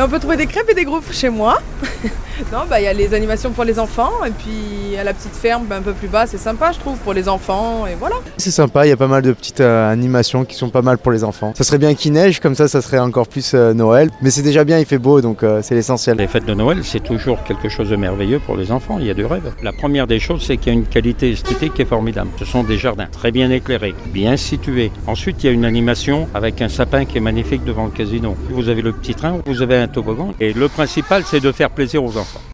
On peut trouver des crêpes et des gaufres chez moi. non, bah il y a les animations pour les enfants et puis à la petite ferme bah, un peu plus bas, c'est sympa je trouve pour les enfants et voilà. C'est sympa, il y a pas mal de petites euh, animations qui sont pas mal pour les enfants. Ça serait bien qu'il neige, comme ça ça serait encore plus euh, Noël. Mais c'est déjà bien, il fait beau donc euh, c'est l'essentiel. Les fêtes de Noël, c'est toujours quelque chose de merveilleux pour les enfants, il y a du rêve. La première des choses, c'est qu'il y a une qualité esthétique qui est formidable. Ce sont des jardins très bien éclairés, bien situés. Ensuite, il y a une animation avec un sapin qui est magnifique devant le casino. Vous avez le petit train, vous avez un toboggan et le principal, c'est de plaisir aux enfants.